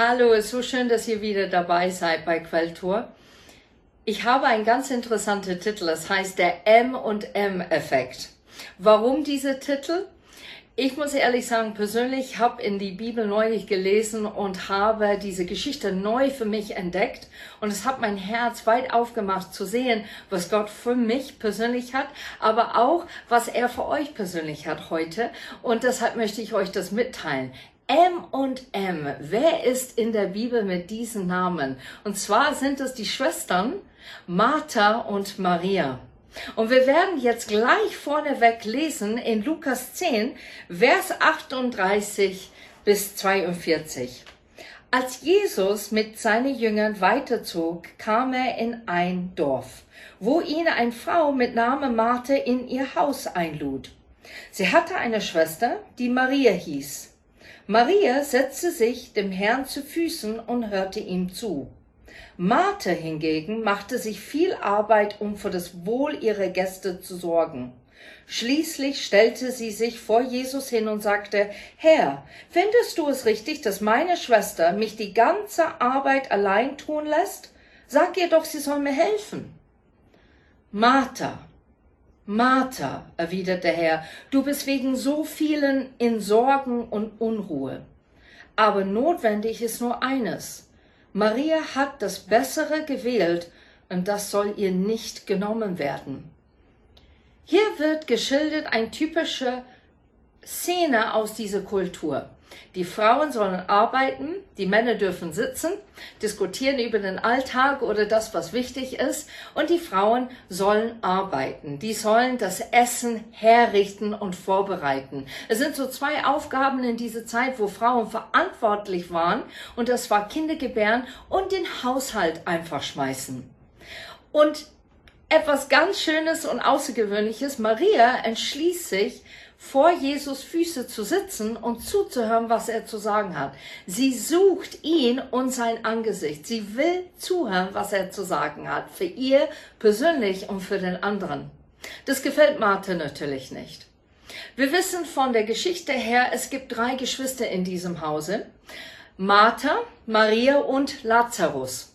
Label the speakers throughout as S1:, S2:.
S1: Hallo, es ist so schön, dass ihr wieder dabei seid bei Quelltor. Ich habe einen ganz interessanten Titel, es heißt der M&M-Effekt. Warum dieser Titel? Ich muss ehrlich sagen, persönlich habe in die Bibel neulich gelesen und habe diese Geschichte neu für mich entdeckt. Und es hat mein Herz weit aufgemacht zu sehen, was Gott für mich persönlich hat, aber auch, was er für euch persönlich hat heute. Und deshalb möchte ich euch das mitteilen. M und M. Wer ist in der Bibel mit diesen Namen? Und zwar sind es die Schwestern Martha und Maria. Und wir werden jetzt gleich vorneweg lesen in Lukas 10, Vers 38 bis 42. Als Jesus mit seinen Jüngern weiterzog, kam er in ein Dorf, wo ihn eine Frau mit Namen Martha in ihr Haus einlud. Sie hatte eine Schwester, die Maria hieß. Maria setzte sich dem Herrn zu Füßen und hörte ihm zu. Martha hingegen machte sich viel Arbeit, um für das Wohl ihrer Gäste zu sorgen. Schließlich stellte sie sich vor Jesus hin und sagte, Herr, findest du es richtig, dass meine Schwester mich die ganze Arbeit allein tun lässt? Sag ihr doch, sie soll mir helfen. Martha, Martha, erwiderte der Herr, du bist wegen so vielen in Sorgen und Unruhe. Aber notwendig ist nur eines. Maria hat das Bessere gewählt und das soll ihr nicht genommen werden. Hier wird geschildert ein typische Szene aus dieser Kultur. Die Frauen sollen arbeiten, die Männer dürfen sitzen, diskutieren über den Alltag oder das, was wichtig ist, und die Frauen sollen arbeiten. Die sollen das Essen herrichten und vorbereiten. Es sind so zwei Aufgaben in dieser Zeit, wo Frauen verantwortlich waren, und das war Kindergebären und den Haushalt einfach schmeißen. Und etwas ganz Schönes und Außergewöhnliches, Maria entschließt sich, vor Jesus Füße zu sitzen und zuzuhören, was er zu sagen hat. Sie sucht ihn und sein Angesicht. Sie will zuhören, was er zu sagen hat. Für ihr persönlich und für den anderen. Das gefällt Martha natürlich nicht. Wir wissen von der Geschichte her, es gibt drei Geschwister in diesem Hause. Martha, Maria und Lazarus.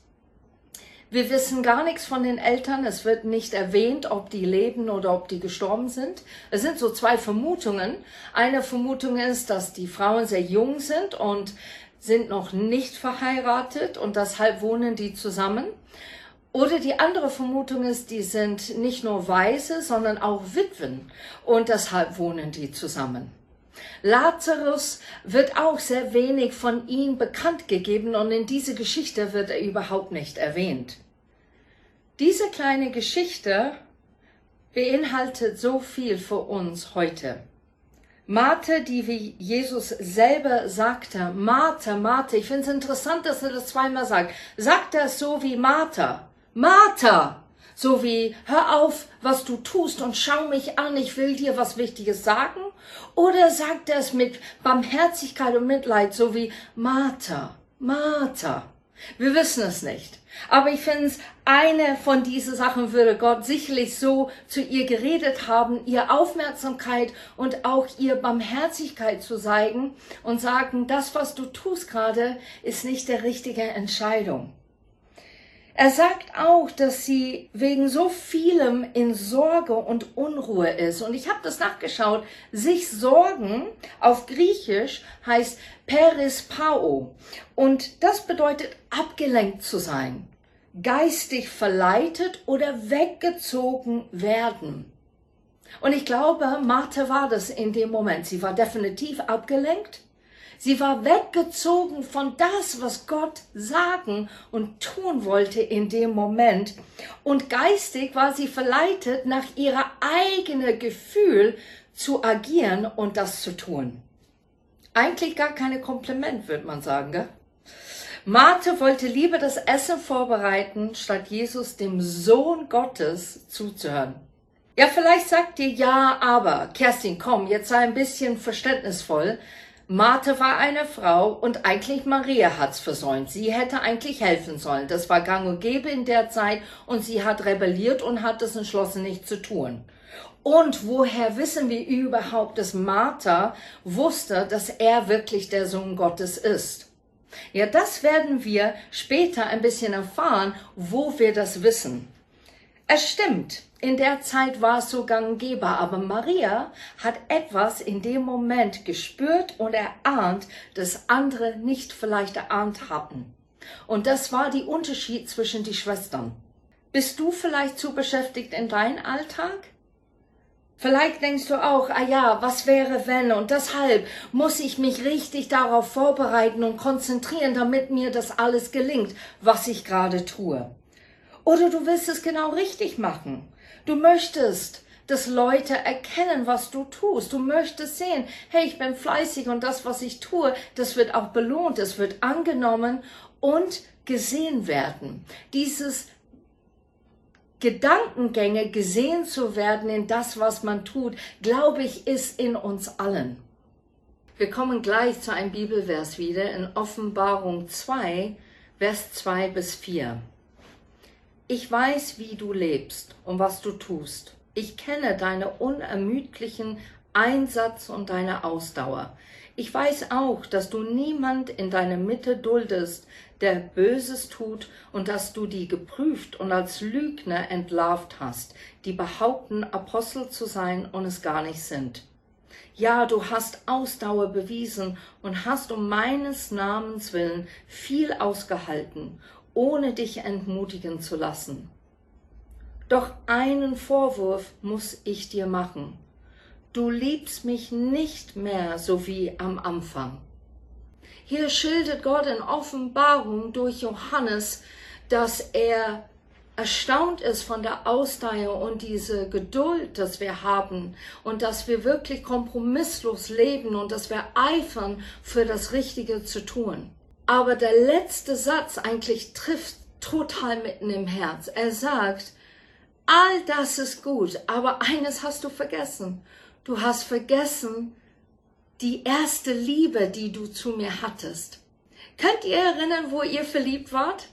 S1: Wir wissen gar nichts von den Eltern. Es wird nicht erwähnt, ob die leben oder ob die gestorben sind. Es sind so zwei Vermutungen. Eine Vermutung ist, dass die Frauen sehr jung sind und sind noch nicht verheiratet und deshalb wohnen die zusammen. Oder die andere Vermutung ist, die sind nicht nur Weise, sondern auch Witwen und deshalb wohnen die zusammen. Lazarus wird auch sehr wenig von ihm bekannt gegeben und in diese Geschichte wird er überhaupt nicht erwähnt. Diese kleine Geschichte beinhaltet so viel für uns heute. Martha, die wie Jesus selber sagte, Martha, Martha, ich finde es interessant, dass er das zweimal sagt. Sagt er so wie Martha? Martha! So wie, hör auf, was du tust und schau mich an, ich will dir was Wichtiges sagen? Oder sagt er es mit Barmherzigkeit und Mitleid, so wie Martha, Martha? Wir wissen es nicht. Aber ich finde es, eine von diesen Sachen würde Gott sicherlich so zu ihr geredet haben, ihr Aufmerksamkeit und auch ihr Barmherzigkeit zu zeigen und sagen, das, was du tust gerade, ist nicht der richtige Entscheidung. Er sagt auch, dass sie wegen so vielem in Sorge und Unruhe ist. Und ich habe das nachgeschaut. Sich sorgen auf Griechisch heißt perispao. Und das bedeutet abgelenkt zu sein, geistig verleitet oder weggezogen werden. Und ich glaube, Martha war das in dem Moment. Sie war definitiv abgelenkt Sie war weggezogen von das, was Gott sagen und tun wollte in dem Moment. Und geistig war sie verleitet, nach ihrer eigenen Gefühl zu agieren und das zu tun. Eigentlich gar keine Kompliment, würde man sagen, gell? Martha wollte lieber das Essen vorbereiten, statt Jesus, dem Sohn Gottes, zuzuhören. Ja, vielleicht sagt ihr ja, aber, Kerstin, komm, jetzt sei ein bisschen verständnisvoll. Martha war eine Frau und eigentlich Maria hat's versäumt. Sie hätte eigentlich helfen sollen. Das war gang und gäbe in der Zeit und sie hat rebelliert und hat es entschlossen, nicht zu tun. Und woher wissen wir überhaupt, dass Martha wusste, dass er wirklich der Sohn Gottes ist? Ja, das werden wir später ein bisschen erfahren, wo wir das wissen. Es stimmt, in der Zeit war es so gang und gäbe, aber Maria hat etwas in dem Moment gespürt und erahnt, das andere nicht vielleicht erahnt hatten. Und das war die Unterschied zwischen die Schwestern. Bist du vielleicht zu beschäftigt in deinem Alltag? Vielleicht denkst du auch, ah ja, was wäre wenn und deshalb muss ich mich richtig darauf vorbereiten und konzentrieren, damit mir das alles gelingt, was ich gerade tue. Oder du willst es genau richtig machen. Du möchtest, dass Leute erkennen, was du tust. Du möchtest sehen, hey, ich bin fleißig und das, was ich tue, das wird auch belohnt, es wird angenommen und gesehen werden. Dieses Gedankengänge gesehen zu werden in das, was man tut, glaube ich, ist in uns allen. Wir kommen gleich zu einem Bibelvers wieder in Offenbarung 2, Vers 2 bis 4. Ich weiß, wie du lebst und was du tust. Ich kenne deine unermüdlichen Einsatz und deine Ausdauer. Ich weiß auch, dass du niemand in deiner Mitte duldest, der Böses tut und dass du die geprüft und als Lügner entlarvt hast, die behaupten, Apostel zu sein und es gar nicht sind. Ja, du hast Ausdauer bewiesen und hast um meines Namens willen viel ausgehalten, ohne dich entmutigen zu lassen. Doch einen Vorwurf muss ich dir machen du liebst mich nicht mehr so wie am Anfang. Hier schildert Gott in Offenbarung durch Johannes, dass er erstaunt ist von der Ausdauer und diese Geduld, dass wir haben und dass wir wirklich kompromisslos leben und dass wir eifern für das Richtige zu tun. Aber der letzte Satz eigentlich trifft total mitten im Herz. Er sagt, all das ist gut, aber eines hast du vergessen. Du hast vergessen die erste Liebe, die du zu mir hattest. Könnt ihr erinnern, wo ihr verliebt wart?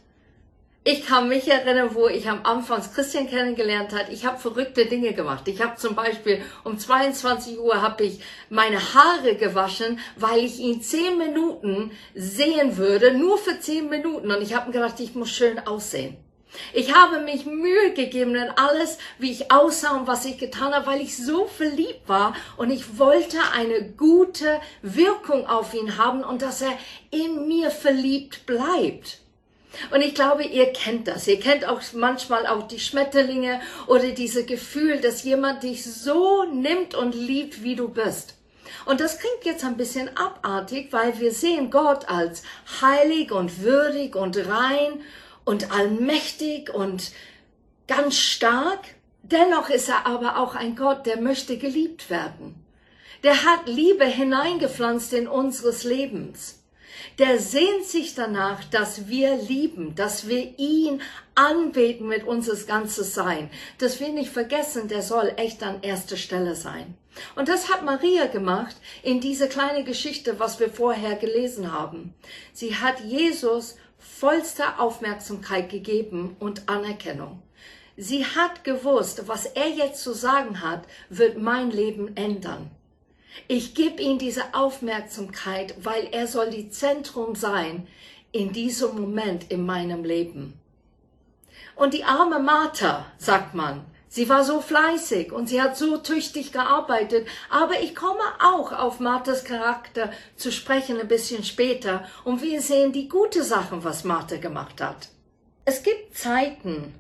S1: Ich kann mich erinnern, wo ich am Anfang Christian kennengelernt hat. Ich habe verrückte Dinge gemacht. Ich habe zum Beispiel um 22 Uhr habe ich meine Haare gewaschen, weil ich ihn zehn Minuten sehen würde, nur für zehn Minuten. Und ich habe mir gedacht, ich muss schön aussehen. Ich habe mich Mühe gegeben in alles, wie ich aussah und was ich getan habe, weil ich so verliebt war und ich wollte eine gute Wirkung auf ihn haben und dass er in mir verliebt bleibt. Und ich glaube, ihr kennt das. Ihr kennt auch manchmal auch die Schmetterlinge oder diese Gefühl, dass jemand dich so nimmt und liebt, wie du bist. Und das klingt jetzt ein bisschen abartig, weil wir sehen Gott als heilig und würdig und rein und allmächtig und ganz stark. Dennoch ist er aber auch ein Gott, der möchte geliebt werden. Der hat Liebe hineingepflanzt in unseres Lebens. Der sehnt sich danach, dass wir lieben, dass wir ihn anbeten mit unseres ganzes Sein. Dass wir nicht vergessen, der soll echt an erster Stelle sein. Und das hat Maria gemacht in diese kleine Geschichte, was wir vorher gelesen haben. Sie hat Jesus vollste Aufmerksamkeit gegeben und Anerkennung. Sie hat gewusst, was er jetzt zu sagen hat, wird mein Leben ändern. Ich gebe ihm diese Aufmerksamkeit, weil er soll die Zentrum sein in diesem Moment in meinem Leben. Und die arme Martha, sagt man, Sie war so fleißig und sie hat so tüchtig gearbeitet, aber ich komme auch auf Marthas Charakter zu sprechen ein bisschen später und wir sehen die gute Sachen, was Martha gemacht hat. Es gibt Zeiten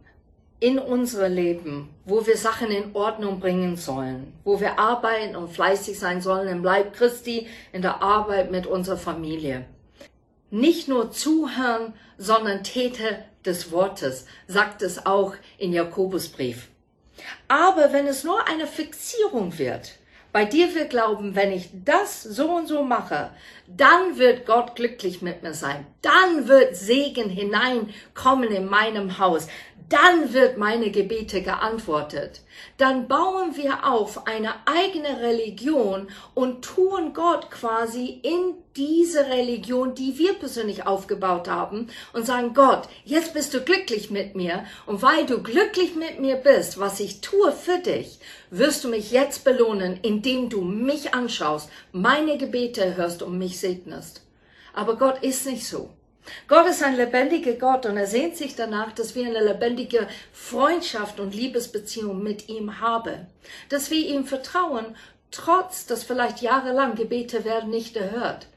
S1: in unserem Leben, wo wir Sachen in Ordnung bringen sollen, wo wir arbeiten und fleißig sein sollen im Leib Christi, in der Arbeit mit unserer Familie. Nicht nur zuhören, sondern Täter des Wortes, sagt es auch in Jakobusbrief. Aber wenn es nur eine Fixierung wird, bei dir wir glauben, wenn ich das so und so mache, dann wird Gott glücklich mit mir sein. Dann wird Segen hineinkommen in meinem Haus dann wird meine Gebete geantwortet. Dann bauen wir auf eine eigene Religion und tun Gott quasi in diese Religion, die wir persönlich aufgebaut haben und sagen, Gott, jetzt bist du glücklich mit mir und weil du glücklich mit mir bist, was ich tue für dich, wirst du mich jetzt belohnen, indem du mich anschaust, meine Gebete hörst und mich segnest. Aber Gott ist nicht so. Gott ist ein lebendiger Gott und er sehnt sich danach, dass wir eine lebendige Freundschaft und Liebesbeziehung mit ihm haben. Dass wir ihm vertrauen, trotz dass vielleicht jahrelang Gebete werden nicht erhört.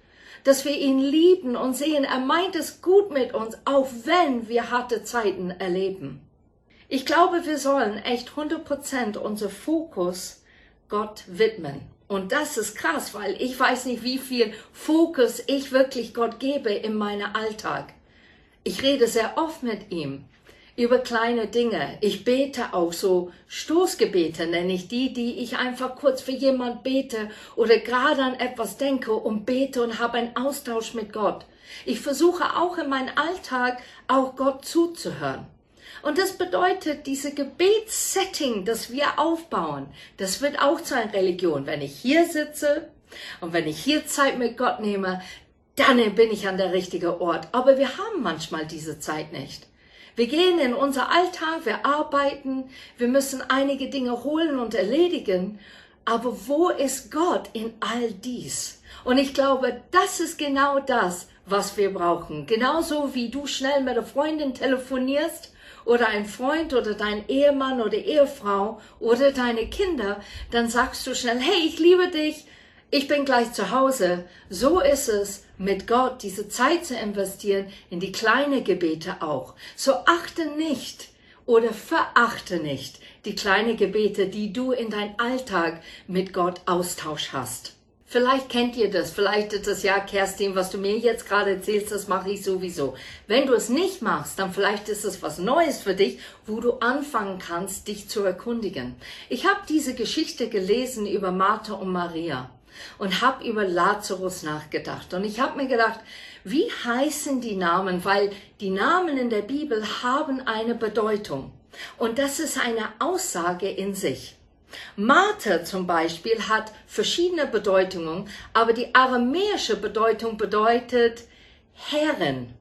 S1: Dass wir ihn lieben und sehen, er meint es gut mit uns, auch wenn wir harte Zeiten erleben. Ich glaube, wir sollen echt 100% unser Fokus Gott widmen. Und das ist krass, weil ich weiß nicht, wie viel Fokus ich wirklich Gott gebe in meinem Alltag. Ich rede sehr oft mit ihm über kleine Dinge. Ich bete auch so Stoßgebete, nenne ich die, die ich einfach kurz für jemand bete oder gerade an etwas denke und bete und habe einen Austausch mit Gott. Ich versuche auch in meinem Alltag auch Gott zuzuhören. Und das bedeutet, diese Gebetssetting, das wir aufbauen, das wird auch zu einer Religion. Wenn ich hier sitze und wenn ich hier Zeit mit Gott nehme, dann bin ich an der richtigen Ort. Aber wir haben manchmal diese Zeit nicht. Wir gehen in unser Alltag, wir arbeiten, wir müssen einige Dinge holen und erledigen. Aber wo ist Gott in all dies? Und ich glaube, das ist genau das, was wir brauchen. Genauso wie du schnell mit der Freundin telefonierst oder ein Freund oder dein Ehemann oder Ehefrau oder deine Kinder, dann sagst du schnell, hey, ich liebe dich, ich bin gleich zu Hause. So ist es mit Gott, diese Zeit zu investieren in die kleinen Gebete auch. So achte nicht oder verachte nicht die kleinen Gebete, die du in dein Alltag mit Gott Austausch hast. Vielleicht kennt ihr das, vielleicht ist das ja, Kerstin, was du mir jetzt gerade erzählst, das mache ich sowieso. Wenn du es nicht machst, dann vielleicht ist es was Neues für dich, wo du anfangen kannst, dich zu erkundigen. Ich habe diese Geschichte gelesen über Martha und Maria und habe über Lazarus nachgedacht. Und ich habe mir gedacht, wie heißen die Namen? Weil die Namen in der Bibel haben eine Bedeutung. Und das ist eine Aussage in sich. Martha zum Beispiel hat verschiedene Bedeutungen, aber die aramäische Bedeutung bedeutet Herrin.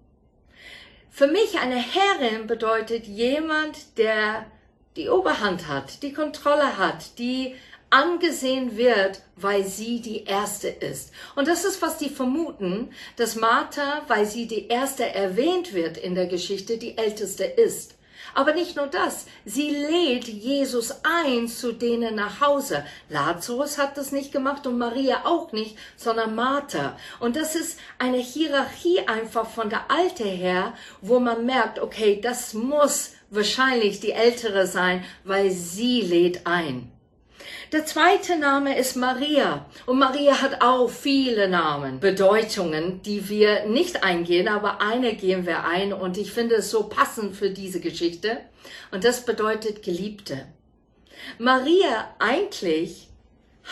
S1: Für mich eine Herrin bedeutet jemand, der die Oberhand hat, die Kontrolle hat, die angesehen wird, weil sie die Erste ist. Und das ist, was die vermuten, dass Martha, weil sie die Erste erwähnt wird in der Geschichte, die Älteste ist. Aber nicht nur das, sie lädt Jesus ein zu denen nach Hause. Lazarus hat das nicht gemacht und Maria auch nicht, sondern Martha. Und das ist eine Hierarchie einfach von der Alte her, wo man merkt, okay, das muss wahrscheinlich die Ältere sein, weil sie lädt ein. Der zweite Name ist Maria. Und Maria hat auch viele Namen, Bedeutungen, die wir nicht eingehen, aber eine gehen wir ein und ich finde es so passend für diese Geschichte. Und das bedeutet Geliebte. Maria eigentlich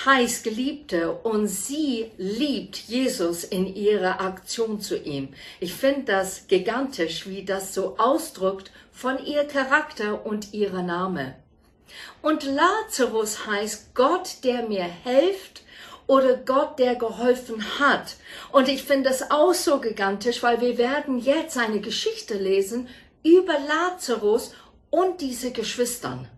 S1: heißt Geliebte und sie liebt Jesus in ihrer Aktion zu ihm. Ich finde das gigantisch, wie das so ausdrückt von ihr Charakter und ihrer Name. Und Lazarus heißt Gott, der mir hilft oder Gott, der geholfen hat. Und ich finde das auch so gigantisch, weil wir werden jetzt eine Geschichte lesen über Lazarus und diese Geschwistern.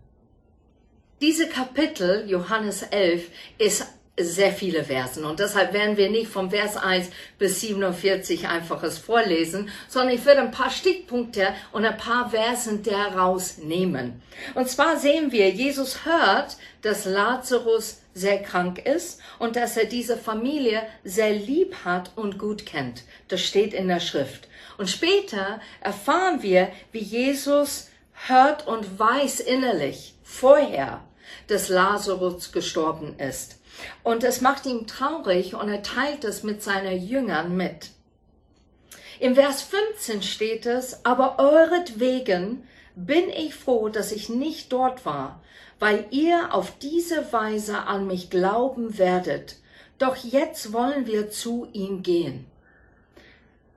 S1: Diese Kapitel, Johannes 11, ist sehr viele Versen und deshalb werden wir nicht vom Vers 1 bis 47 einfaches vorlesen, sondern ich werde ein paar Stichpunkte und ein paar Versen daraus nehmen. Und zwar sehen wir, Jesus hört, dass Lazarus sehr krank ist und dass er diese Familie sehr lieb hat und gut kennt. Das steht in der Schrift. Und später erfahren wir, wie Jesus hört und weiß innerlich vorher, dass Lazarus gestorben ist. Und es macht ihn traurig und er teilt es mit seinen Jüngern mit. Im Vers 15 steht es, aber euretwegen bin ich froh, dass ich nicht dort war, weil ihr auf diese Weise an mich glauben werdet. Doch jetzt wollen wir zu ihm gehen.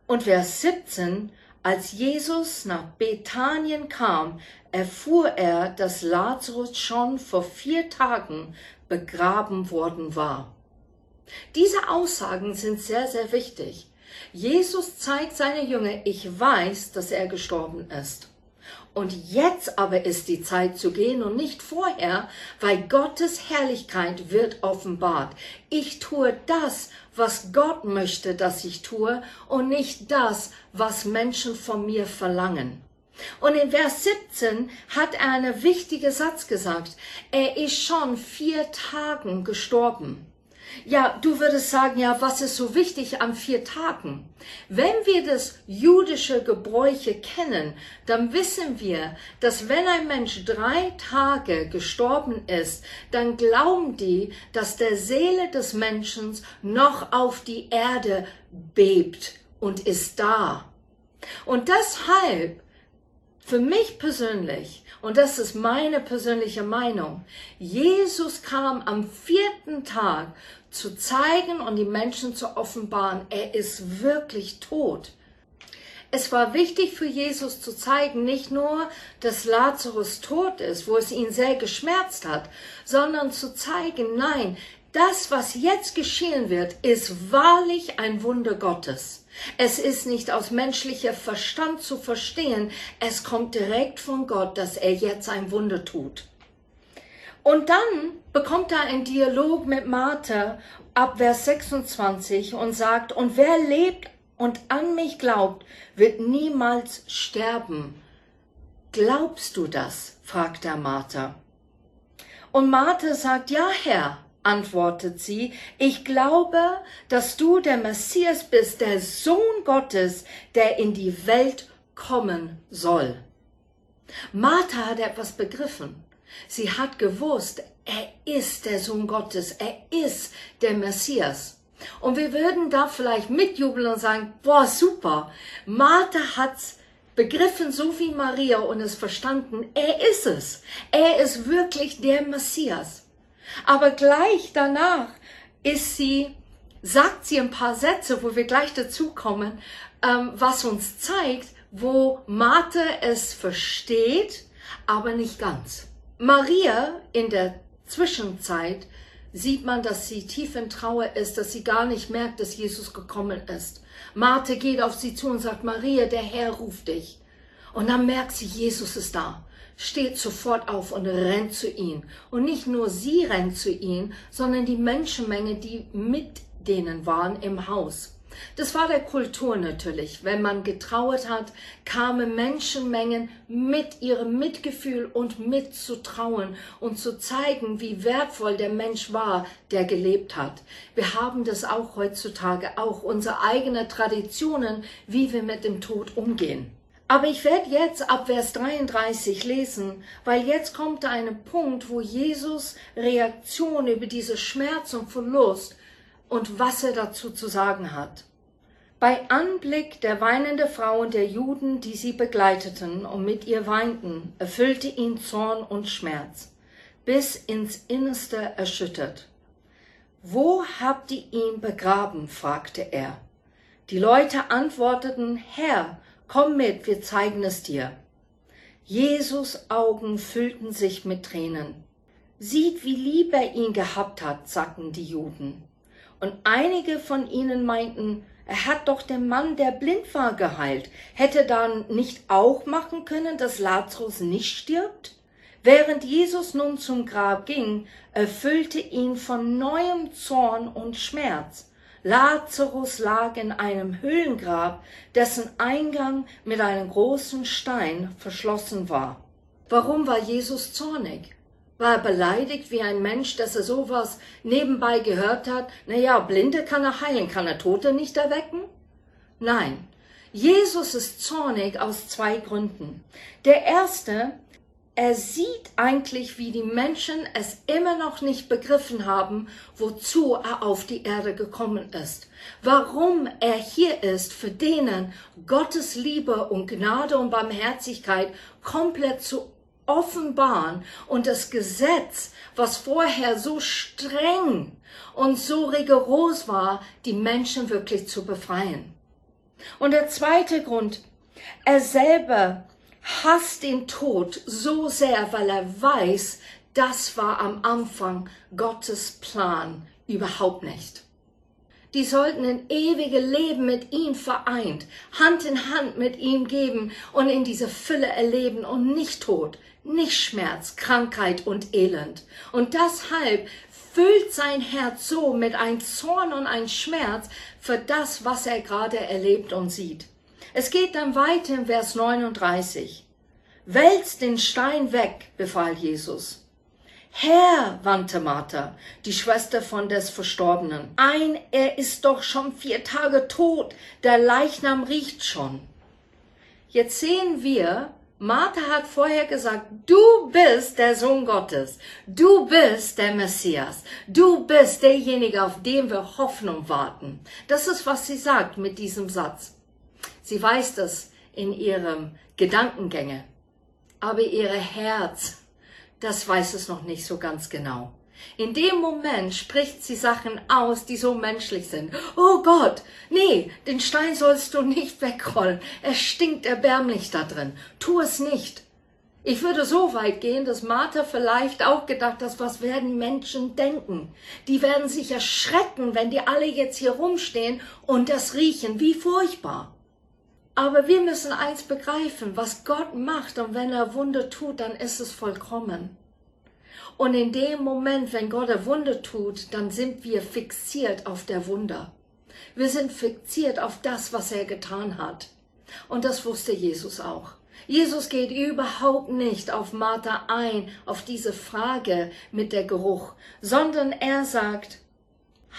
S1: Und Vers 17, als Jesus nach Bethanien kam, erfuhr er, dass Lazarus schon vor vier Tagen begraben worden war. Diese Aussagen sind sehr, sehr wichtig. Jesus zeigt seine Jünger, ich weiß, dass er gestorben ist. Und jetzt aber ist die Zeit zu gehen und nicht vorher, weil Gottes Herrlichkeit wird offenbart. Ich tue das, was Gott möchte, dass ich tue und nicht das, was Menschen von mir verlangen. Und in Vers 17 hat er einen wichtigen Satz gesagt. Er ist schon vier Tagen gestorben. Ja, du würdest sagen, ja, was ist so wichtig an vier Tagen? Wenn wir das jüdische Gebräuche kennen, dann wissen wir, dass wenn ein Mensch drei Tage gestorben ist, dann glauben die, dass der Seele des Menschen noch auf die Erde bebt und ist da. Und deshalb, für mich persönlich, und das ist meine persönliche Meinung, Jesus kam am vierten Tag zu zeigen und die Menschen zu offenbaren, er ist wirklich tot. Es war wichtig für Jesus zu zeigen, nicht nur, dass Lazarus tot ist, wo es ihn sehr geschmerzt hat, sondern zu zeigen, nein, das, was jetzt geschehen wird, ist wahrlich ein Wunder Gottes. Es ist nicht aus menschlicher Verstand zu verstehen, es kommt direkt von Gott, dass er jetzt ein Wunder tut. Und dann bekommt er einen Dialog mit Martha ab Vers 26 und sagt, und wer lebt und an mich glaubt, wird niemals sterben. Glaubst du das? fragt er Martha. Und Martha sagt, ja, Herr, antwortet sie, ich glaube, dass du der Messias bist, der Sohn Gottes, der in die Welt kommen soll. Martha hat etwas begriffen. Sie hat gewusst, er ist der Sohn Gottes, er ist der Messias. Und wir würden da vielleicht mitjubeln und sagen, boah, super. Martha hat's begriffen, so wie Maria und es verstanden, er ist es. Er ist wirklich der Messias. Aber gleich danach ist sie, sagt sie ein paar Sätze, wo wir gleich dazu kommen, ähm, was uns zeigt, wo Martha es versteht, aber nicht ganz. Maria in der Zwischenzeit sieht man, dass sie tief in Trauer ist, dass sie gar nicht merkt, dass Jesus gekommen ist. Martha geht auf sie zu und sagt, Maria, der Herr ruft dich. Und dann merkt sie, Jesus ist da, steht sofort auf und rennt zu ihm. Und nicht nur sie rennt zu ihm, sondern die Menschenmenge, die mit denen waren im Haus. Das war der Kultur natürlich. Wenn man getrauert hat, kamen Menschenmengen mit ihrem Mitgefühl und mit zu trauen und zu zeigen, wie wertvoll der Mensch war, der gelebt hat. Wir haben das auch heutzutage, auch unsere eigenen Traditionen, wie wir mit dem Tod umgehen. Aber ich werde jetzt ab Vers 33 lesen, weil jetzt kommt ein Punkt, wo Jesus Reaktion über diese Schmerz und Verlust und was er dazu zu sagen hat. Bei Anblick der weinenden Frau und der Juden, die sie begleiteten und mit ihr weinten, erfüllte ihn Zorn und Schmerz, bis ins Innerste erschüttert. Wo habt ihr ihn begraben? fragte er. Die Leute antworteten, Herr, komm mit, wir zeigen es dir. Jesus Augen füllten sich mit Tränen. Sieht, wie lieb er ihn gehabt hat, sagten die Juden. Und einige von ihnen meinten, er hat doch den Mann, der blind war, geheilt. Hätte dann nicht auch machen können, dass Lazarus nicht stirbt? Während Jesus nun zum Grab ging, erfüllte ihn von neuem Zorn und Schmerz. Lazarus lag in einem Höhlengrab, dessen Eingang mit einem großen Stein verschlossen war. Warum war Jesus zornig? War er beleidigt wie ein Mensch, dass er sowas nebenbei gehört hat? Naja, Blinde kann er heilen, kann er Tote nicht erwecken? Nein. Jesus ist zornig aus zwei Gründen. Der erste, er sieht eigentlich, wie die Menschen es immer noch nicht begriffen haben, wozu er auf die Erde gekommen ist. Warum er hier ist, für denen Gottes Liebe und Gnade und Barmherzigkeit komplett zu offenbaren und das Gesetz, was vorher so streng und so rigoros war, die Menschen wirklich zu befreien. Und der zweite Grund, er selber hasst den Tod so sehr, weil er weiß, das war am Anfang Gottes Plan überhaupt nicht. Die sollten ein ewige Leben mit ihm vereint, Hand in Hand mit ihm geben und in dieser Fülle erleben und nicht Tod, nicht Schmerz, Krankheit und Elend. Und deshalb füllt sein Herz so mit ein Zorn und ein Schmerz für das, was er gerade erlebt und sieht. Es geht dann weiter im Vers 39. Wälzt den Stein weg, befahl Jesus. Herr, wandte Martha, die Schwester von des Verstorbenen, ein, er ist doch schon vier Tage tot, der Leichnam riecht schon. Jetzt sehen wir, Martha hat vorher gesagt, du bist der Sohn Gottes, du bist der Messias, du bist derjenige, auf den wir Hoffnung warten. Das ist, was sie sagt mit diesem Satz. Sie weiß das in ihrem Gedankengänge, aber ihr Herz das weiß es noch nicht so ganz genau. In dem Moment spricht sie Sachen aus, die so menschlich sind. Oh Gott, nee, den Stein sollst du nicht wegrollen. Es stinkt erbärmlich da drin. Tu es nicht. Ich würde so weit gehen, dass Martha vielleicht auch gedacht hat, was werden Menschen denken? Die werden sich erschrecken, wenn die alle jetzt hier rumstehen und das riechen. Wie furchtbar. Aber wir müssen eins begreifen, was Gott macht und wenn er Wunder tut, dann ist es vollkommen. Und in dem Moment, wenn Gott ein Wunder tut, dann sind wir fixiert auf der Wunder. Wir sind fixiert auf das, was er getan hat. Und das wusste Jesus auch. Jesus geht überhaupt nicht auf Martha ein, auf diese Frage mit der Geruch, sondern er sagt,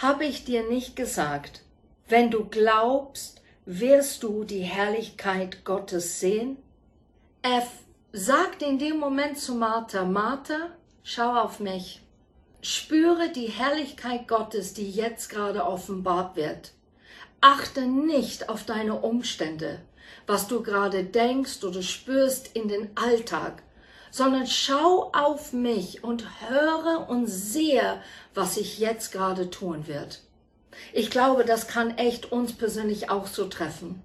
S1: habe ich dir nicht gesagt, wenn du glaubst, wirst du die Herrlichkeit Gottes sehen? Er sagt in dem Moment zu Martha, Martha, schau auf mich. Spüre die Herrlichkeit Gottes, die jetzt gerade offenbart wird. Achte nicht auf deine Umstände, was du gerade denkst oder spürst in den Alltag, sondern schau auf mich und höre und sehe, was ich jetzt gerade tun wird. Ich glaube, das kann echt uns persönlich auch so treffen.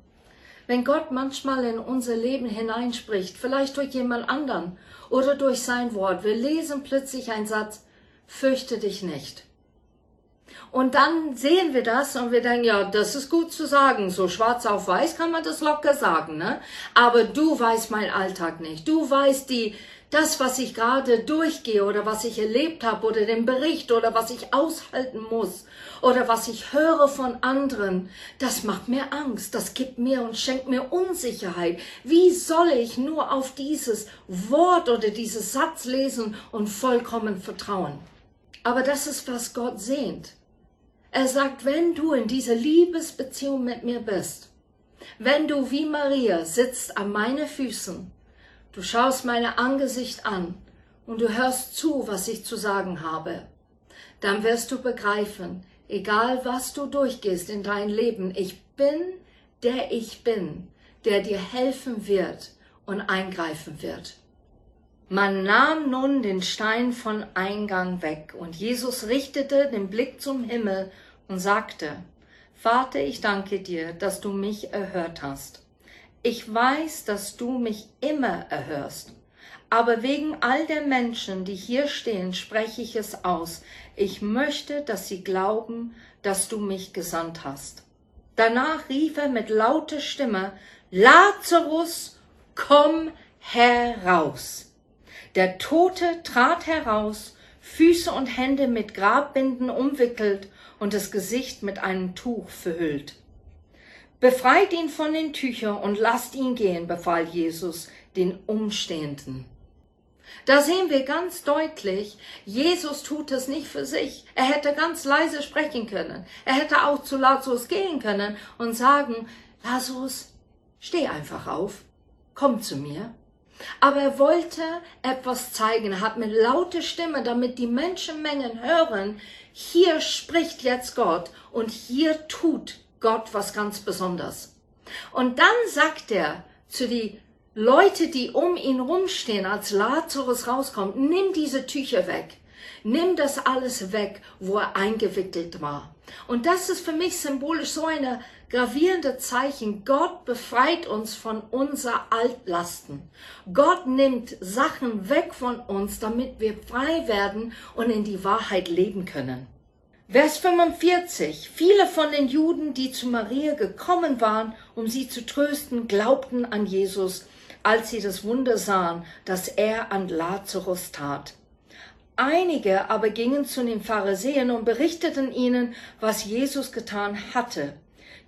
S1: Wenn Gott manchmal in unser Leben hineinspricht, vielleicht durch jemand anderen oder durch sein Wort, wir lesen plötzlich einen Satz, fürchte dich nicht. Und dann sehen wir das und wir denken, ja, das ist gut zu sagen. So schwarz auf weiß kann man das locker sagen, ne? Aber du weißt mein Alltag nicht. Du weißt die, das, was ich gerade durchgehe oder was ich erlebt habe oder den Bericht oder was ich aushalten muss oder was ich höre von anderen, das macht mir Angst, das gibt mir und schenkt mir Unsicherheit. Wie soll ich nur auf dieses Wort oder dieses Satz lesen und vollkommen vertrauen? Aber das ist, was Gott sehnt. Er sagt, wenn du in dieser Liebesbeziehung mit mir bist, wenn du wie Maria sitzt an meine Füßen, Du schaust meine Angesicht an und du hörst zu, was ich zu sagen habe. Dann wirst du begreifen, egal was du durchgehst in dein Leben, ich bin der ich bin, der dir helfen wird und eingreifen wird. Man nahm nun den Stein von Eingang weg und Jesus richtete den Blick zum Himmel und sagte, Vater, ich danke dir, dass du mich erhört hast. Ich weiß, dass du mich immer erhörst. Aber wegen all der Menschen, die hier stehen, spreche ich es aus. Ich möchte, dass sie glauben, dass du mich gesandt hast. Danach rief er mit lauter Stimme, Lazarus, komm heraus. Der Tote trat heraus, Füße und Hände mit Grabbinden umwickelt und das Gesicht mit einem Tuch verhüllt. Befreit ihn von den Tüchern und lasst ihn gehen, befahl Jesus den Umstehenden. Da sehen wir ganz deutlich, Jesus tut es nicht für sich. Er hätte ganz leise sprechen können. Er hätte auch zu Lazarus gehen können und sagen, Lazarus, steh einfach auf, komm zu mir. Aber er wollte etwas zeigen, er hat mit lauter Stimme, damit die Menschenmengen hören, hier spricht jetzt Gott und hier tut Gott was ganz Besonderes. Und dann sagt er zu die Leute, die um ihn rumstehen, als Lazarus rauskommt, nimm diese Tücher weg. Nimm das alles weg, wo er eingewickelt war. Und das ist für mich symbolisch so eine gravierende Zeichen. Gott befreit uns von unser Altlasten. Gott nimmt Sachen weg von uns, damit wir frei werden und in die Wahrheit leben können. Vers 45. Viele von den Juden, die zu Maria gekommen waren, um sie zu trösten, glaubten an Jesus, als sie das Wunder sahen, das er an Lazarus tat. Einige aber gingen zu den Pharisäern und berichteten ihnen, was Jesus getan hatte.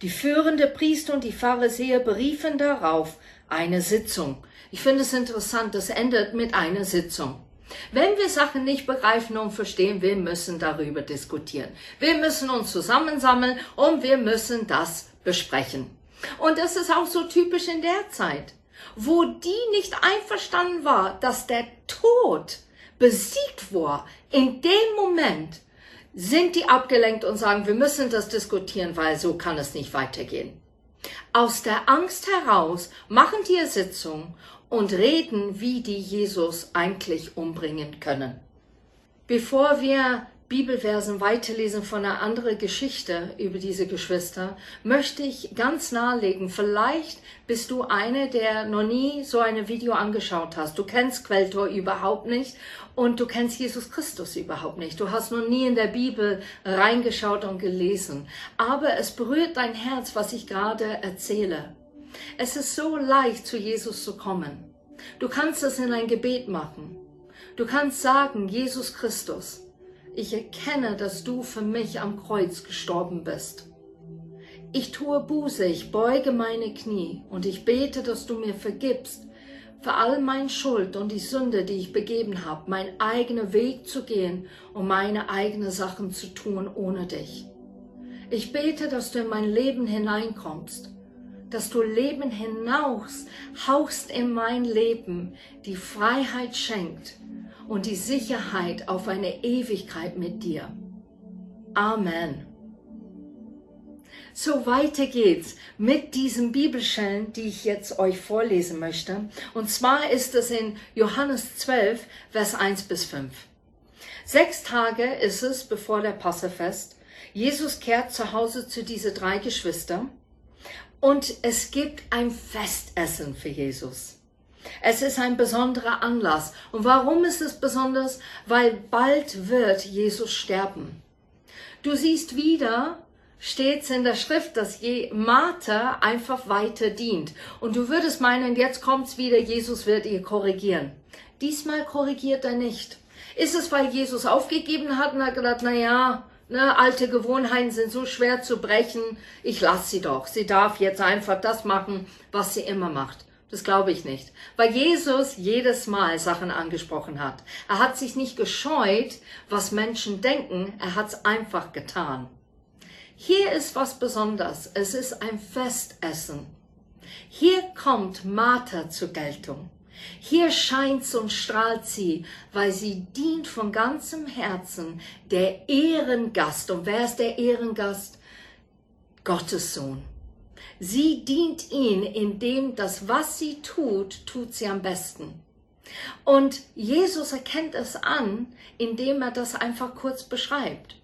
S1: Die führende Priester und die Pharisäer beriefen darauf eine Sitzung. Ich finde es interessant, das endet mit einer Sitzung. Wenn wir Sachen nicht begreifen und verstehen, wir müssen darüber diskutieren. Wir müssen uns zusammensammeln und wir müssen das besprechen. Und das ist auch so typisch in der Zeit, wo die nicht einverstanden war, dass der Tod besiegt war. In dem Moment sind die abgelenkt und sagen, wir müssen das diskutieren, weil so kann es nicht weitergehen. Aus der Angst heraus machen die Sitzung und reden, wie die Jesus eigentlich umbringen können. Bevor wir Bibelversen weiterlesen von einer anderen Geschichte über diese Geschwister, möchte ich ganz nahelegen, vielleicht bist du eine, der noch nie so ein Video angeschaut hast. Du kennst Quelltor überhaupt nicht und du kennst Jesus Christus überhaupt nicht. Du hast noch nie in der Bibel reingeschaut und gelesen. Aber es berührt dein Herz, was ich gerade erzähle. Es ist so leicht, zu Jesus zu kommen. Du kannst es in ein Gebet machen. Du kannst sagen, Jesus Christus, ich erkenne, dass du für mich am Kreuz gestorben bist. Ich tue Buße, ich beuge meine Knie und ich bete, dass du mir vergibst für all meine Schuld und die Sünde, die ich begeben habe, meinen eigenen Weg zu gehen und meine eigenen Sachen zu tun ohne dich. Ich bete, dass du in mein Leben hineinkommst, dass du Leben hinaus hauchst in mein Leben, die Freiheit schenkt und die Sicherheit auf eine Ewigkeit mit dir. Amen. So weiter geht's mit diesen Bibelstellen, die ich jetzt euch vorlesen möchte. Und zwar ist es in Johannes 12, Vers 1 bis 5. Sechs Tage ist es bevor der Passafest. Jesus kehrt zu Hause zu diese drei Geschwister und es gibt ein Festessen für Jesus. Es ist ein besonderer Anlass. Und warum ist es besonders? Weil bald wird Jesus sterben. Du siehst wieder, steht's in der Schrift, dass je Martha einfach weiter dient. Und du würdest meinen, jetzt kommt's wieder, Jesus wird ihr korrigieren. Diesmal korrigiert er nicht. Ist es, weil Jesus aufgegeben hat und hat gedacht, na ja, ne, alte Gewohnheiten sind so schwer zu brechen, ich lasse sie doch. Sie darf jetzt einfach das machen, was sie immer macht. Das glaube ich nicht. Weil Jesus jedes Mal Sachen angesprochen hat. Er hat sich nicht gescheut, was Menschen denken. Er hat es einfach getan. Hier ist was Besonderes. Es ist ein Festessen. Hier kommt Martha zur Geltung. Hier scheint und strahlt sie, weil sie dient von ganzem Herzen der Ehrengast. Und wer ist der Ehrengast? Gottes Sohn. Sie dient ihn, indem das, was sie tut, tut sie am besten. Und Jesus erkennt es an, indem er das einfach kurz beschreibt.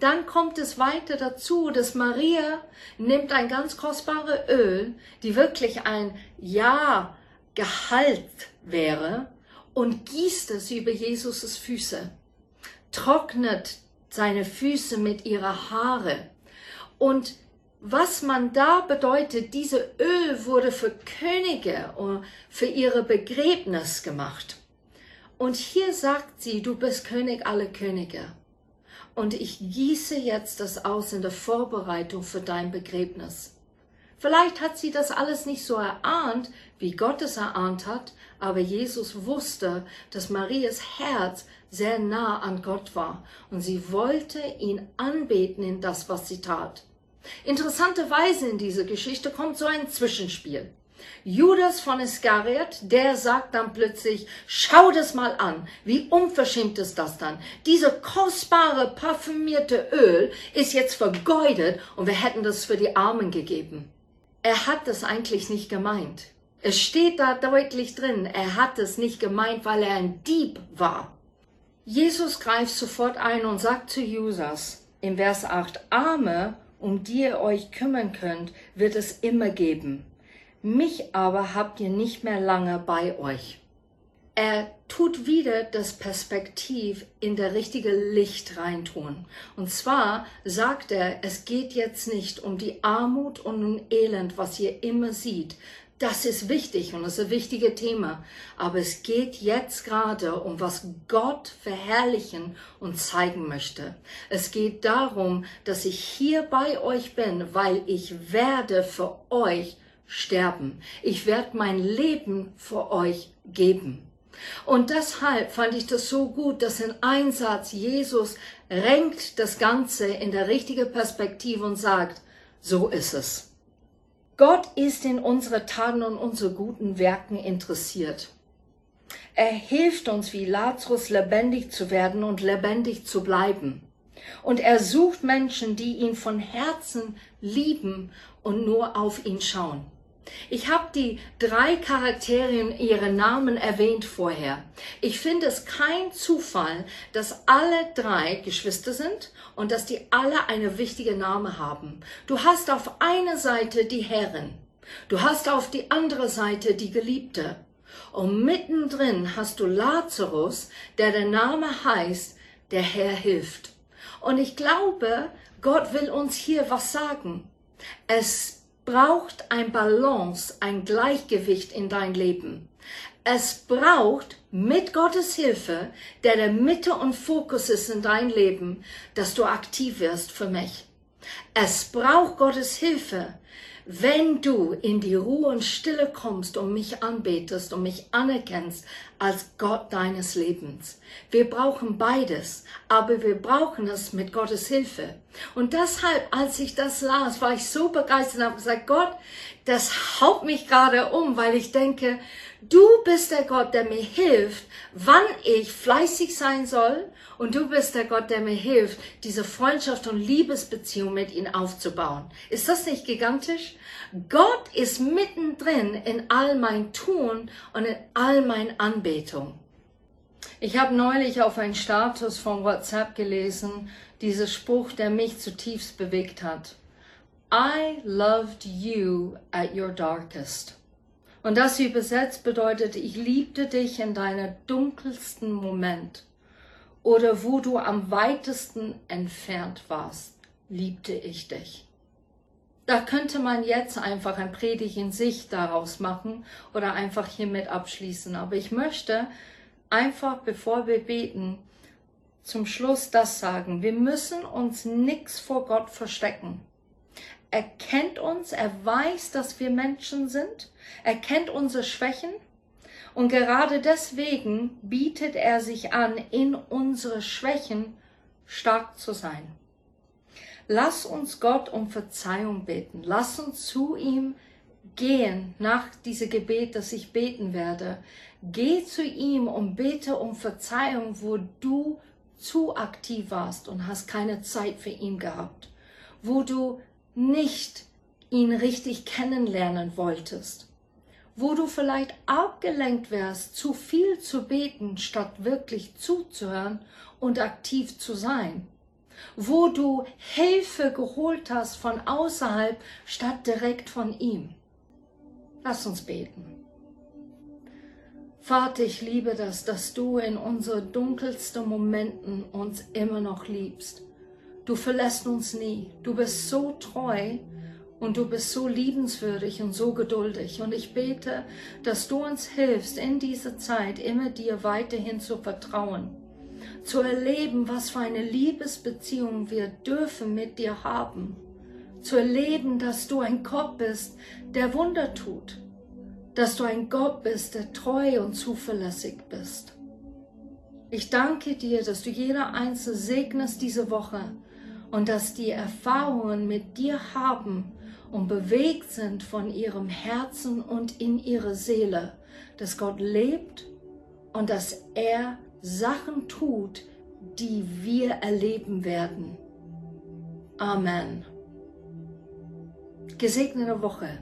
S1: Dann kommt es weiter dazu, dass Maria nimmt ein ganz kostbare Öl, die wirklich ein Ja Gehalt wäre, und gießt es über Jesus' Füße, trocknet seine Füße mit ihrer Haare und was man da bedeutet, diese Öl wurde für Könige und für ihre Begräbnis gemacht. Und hier sagt sie, du bist König aller Könige. Und ich gieße jetzt das aus in der Vorbereitung für dein Begräbnis. Vielleicht hat sie das alles nicht so erahnt, wie Gott es erahnt hat, aber Jesus wusste, dass Marias Herz sehr nah an Gott war und sie wollte ihn anbeten in das, was sie tat. Interessanterweise in dieser Geschichte kommt so ein Zwischenspiel. Judas von Iskariot, der sagt dann plötzlich, schau das mal an, wie unverschämt ist das dann. Diese kostbare, parfümierte Öl ist jetzt vergeudet und wir hätten das für die Armen gegeben. Er hat das eigentlich nicht gemeint. Es steht da deutlich drin, er hat es nicht gemeint, weil er ein Dieb war. Jesus greift sofort ein und sagt zu Judas im Vers 8, Arme um die ihr euch kümmern könnt, wird es immer geben. Mich aber habt ihr nicht mehr lange bei euch. Er tut wieder das Perspektiv in der richtige Licht reintun. Und zwar sagt er, es geht jetzt nicht um die Armut und um Elend, was ihr immer sieht. Das ist wichtig und das ist ein wichtiges Thema. Aber es geht jetzt gerade um was Gott verherrlichen und zeigen möchte. Es geht darum, dass ich hier bei euch bin, weil ich werde für euch sterben. Ich werde mein Leben für euch geben. Und deshalb fand ich das so gut, dass in Einsatz Jesus renkt das Ganze in der richtige Perspektive und sagt, so ist es. Gott ist in unsere Taten und unsere guten Werken interessiert. Er hilft uns wie Lazarus lebendig zu werden und lebendig zu bleiben. Und er sucht Menschen, die ihn von Herzen lieben und nur auf ihn schauen. Ich habe die drei Charaktere ihre Namen erwähnt vorher. Ich finde es kein Zufall, dass alle drei Geschwister sind und dass die alle eine wichtige Name haben. Du hast auf einer Seite die Herrin, du hast auf die andere Seite die Geliebte und mittendrin hast du Lazarus, der der Name heißt, der Herr hilft. Und ich glaube, Gott will uns hier was sagen. Es braucht ein Balance, ein Gleichgewicht in dein Leben. Es braucht mit Gottes Hilfe, der der Mitte und Fokus ist in dein Leben, dass du aktiv wirst für mich. Es braucht Gottes Hilfe, wenn du in die Ruhe und Stille kommst und mich anbetest und mich anerkennst als Gott deines Lebens. Wir brauchen beides, aber wir brauchen es mit Gottes Hilfe. Und deshalb, als ich das las, war ich so begeistert und habe gesagt, Gott, das haut mich gerade um, weil ich denke, du bist der Gott, der mir hilft, wann ich fleißig sein soll und du bist der Gott, der mir hilft, diese Freundschaft und Liebesbeziehung mit ihm aufzubauen. Ist das nicht gigantisch? Gott ist mittendrin in all mein Tun und in all mein Anbetung. Ich habe neulich auf einen Status von WhatsApp gelesen, dieser Spruch, der mich zutiefst bewegt hat. I loved you at your darkest. Und das übersetzt bedeutet, ich liebte dich in deiner dunkelsten Moment oder wo du am weitesten entfernt warst, liebte ich dich. Da könnte man jetzt einfach ein Predigt in sich daraus machen oder einfach hiermit abschließen. Aber ich möchte einfach, bevor wir beten, zum Schluss das sagen. Wir müssen uns nichts vor Gott verstecken. Er kennt uns, er weiß, dass wir Menschen sind, er kennt unsere Schwächen und gerade deswegen bietet er sich an, in unsere Schwächen stark zu sein. Lass uns Gott um Verzeihung beten. Lass uns zu ihm gehen nach diesem Gebet, das ich beten werde. Geh zu ihm und bete um Verzeihung, wo du zu aktiv warst und hast keine Zeit für ihn gehabt, wo du nicht ihn richtig kennenlernen wolltest wo du vielleicht abgelenkt wärst, zu viel zu beten, statt wirklich zuzuhören und aktiv zu sein, wo du Hilfe geholt hast von außerhalb, statt direkt von ihm. Lass uns beten. Vater, ich liebe das, dass du in unsere dunkelsten Momenten uns immer noch liebst. Du verlässt uns nie. Du bist so treu und du bist so liebenswürdig und so geduldig. Und ich bete, dass du uns hilfst, in dieser Zeit immer dir weiterhin zu vertrauen, zu erleben, was für eine Liebesbeziehung wir dürfen mit dir haben, zu erleben, dass du ein Gott bist, der Wunder tut, dass du ein Gott bist, der treu und zuverlässig bist. Ich danke dir, dass du jeder Einzelne segnest diese Woche und dass die Erfahrungen mit dir haben, und bewegt sind von ihrem Herzen und in ihre Seele, dass Gott lebt und dass er Sachen tut, die wir erleben werden. Amen. Gesegnete Woche.